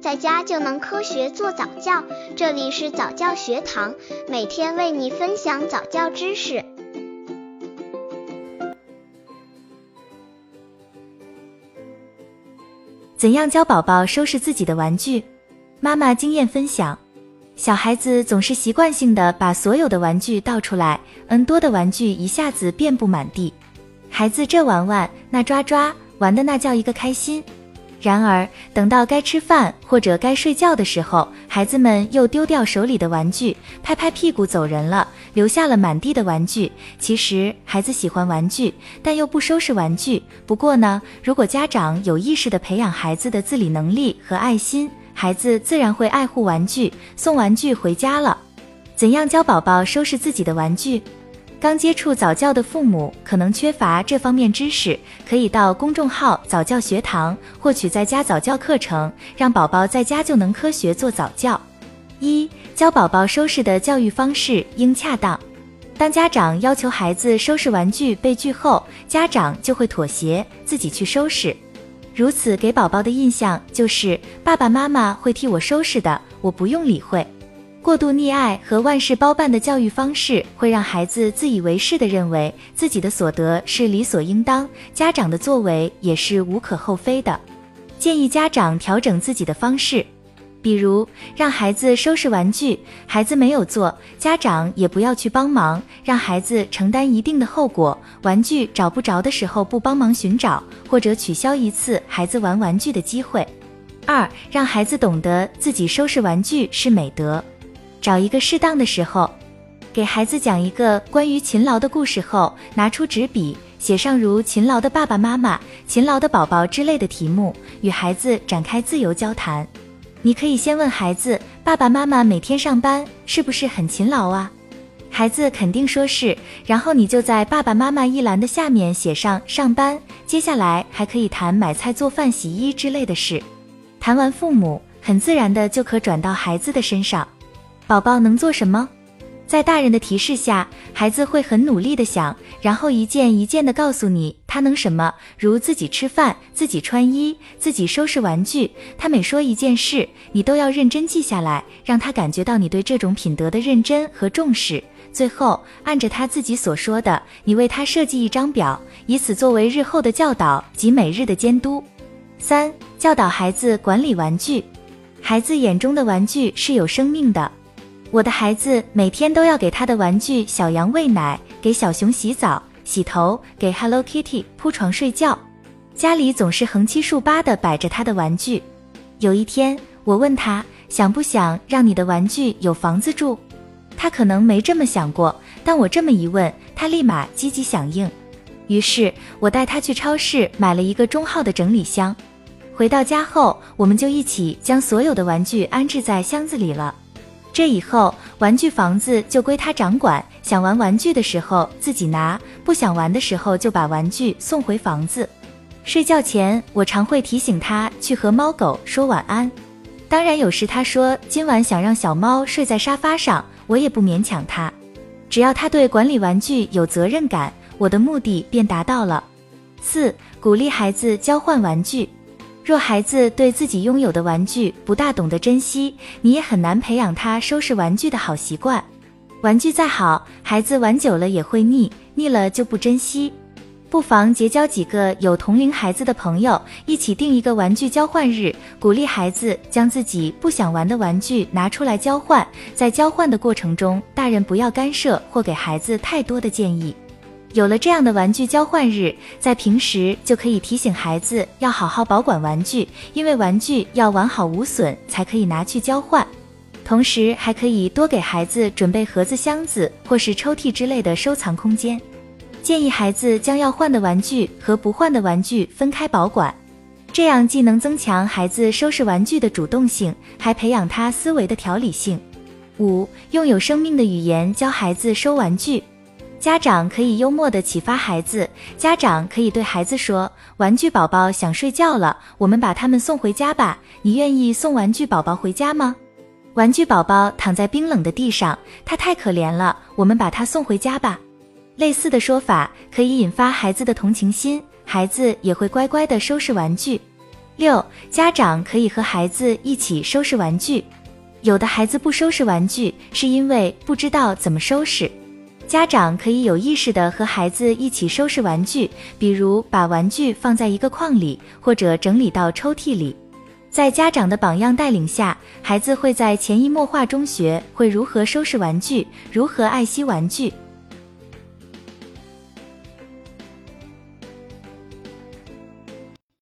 在家就能科学做早教。这里是早教学堂，每天为你分享早教知识。怎样教宝宝收拾自己的玩具？妈妈经验分享：小孩子总是习惯性的把所有的玩具倒出来，n 多的玩具一下子遍布满地。孩子这玩玩，那抓抓，玩的那叫一个开心。然而，等到该吃饭或者该睡觉的时候，孩子们又丢掉手里的玩具，拍拍屁股走人了，留下了满地的玩具。其实，孩子喜欢玩具，但又不收拾玩具。不过呢，如果家长有意识地培养孩子的自理能力和爱心，孩子自然会爱护玩具，送玩具回家了。怎样教宝宝收拾自己的玩具？刚接触早教的父母可能缺乏这方面知识，可以到公众号早教学堂获取在家早教课程，让宝宝在家就能科学做早教。一教宝宝收拾的教育方式应恰当。当家长要求孩子收拾玩具被具后，家长就会妥协，自己去收拾。如此给宝宝的印象就是爸爸妈妈会替我收拾的，我不用理会。过度溺爱和万事包办的教育方式，会让孩子自以为是地认为自己的所得是理所应当，家长的作为也是无可厚非的。建议家长调整自己的方式，比如让孩子收拾玩具，孩子没有做，家长也不要去帮忙，让孩子承担一定的后果。玩具找不着的时候，不帮忙寻找，或者取消一次孩子玩玩具的机会。二，让孩子懂得自己收拾玩具是美德。找一个适当的时候，给孩子讲一个关于勤劳的故事后，拿出纸笔，写上如“勤劳的爸爸妈妈”“勤劳的宝宝”之类的题目，与孩子展开自由交谈。你可以先问孩子：“爸爸妈妈每天上班是不是很勤劳啊？”孩子肯定说是，然后你就在爸爸妈妈一栏的下面写上“上班”。接下来还可以谈买菜、做饭、洗衣之类的事。谈完父母，很自然的就可转到孩子的身上。宝宝能做什么？在大人的提示下，孩子会很努力的想，然后一件一件的告诉你他能什么，如自己吃饭、自己穿衣、自己收拾玩具。他每说一件事，你都要认真记下来，让他感觉到你对这种品德的认真和重视。最后，按着他自己所说的，你为他设计一张表，以此作为日后的教导及每日的监督。三、教导孩子管理玩具。孩子眼中的玩具是有生命的。我的孩子每天都要给他的玩具小羊喂奶，给小熊洗澡、洗头，给 Hello Kitty 铺床睡觉。家里总是横七竖八的摆着他的玩具。有一天，我问他想不想让你的玩具有房子住，他可能没这么想过，但我这么一问，他立马积极响应。于是我带他去超市买了一个中号的整理箱。回到家后，我们就一起将所有的玩具安置在箱子里了。这以后，玩具房子就归他掌管。想玩玩具的时候自己拿，不想玩的时候就把玩具送回房子。睡觉前，我常会提醒他去和猫狗说晚安。当然，有时他说今晚想让小猫睡在沙发上，我也不勉强他。只要他对管理玩具有责任感，我的目的便达到了。四、鼓励孩子交换玩具。若孩子对自己拥有的玩具不大懂得珍惜，你也很难培养他收拾玩具的好习惯。玩具再好，孩子玩久了也会腻，腻了就不珍惜。不妨结交几个有同龄孩子的朋友，一起定一个玩具交换日，鼓励孩子将自己不想玩的玩具拿出来交换。在交换的过程中，大人不要干涉或给孩子太多的建议。有了这样的玩具交换日，在平时就可以提醒孩子要好好保管玩具，因为玩具要完好无损才可以拿去交换。同时，还可以多给孩子准备盒子、箱子或是抽屉之类的收藏空间。建议孩子将要换的玩具和不换的玩具分开保管，这样既能增强孩子收拾玩具的主动性，还培养他思维的条理性。五，用有生命的语言教孩子收玩具。家长可以幽默地启发孩子。家长可以对孩子说：“玩具宝宝想睡觉了，我们把他们送回家吧。你愿意送玩具宝宝回家吗？”玩具宝宝躺在冰冷的地上，他太可怜了，我们把他送回家吧。类似的说法可以引发孩子的同情心，孩子也会乖乖地收拾玩具。六，家长可以和孩子一起收拾玩具。有的孩子不收拾玩具，是因为不知道怎么收拾。家长可以有意识的和孩子一起收拾玩具，比如把玩具放在一个框里，或者整理到抽屉里。在家长的榜样带领下，孩子会在潜移默化中学会如何收拾玩具，如何爱惜玩具。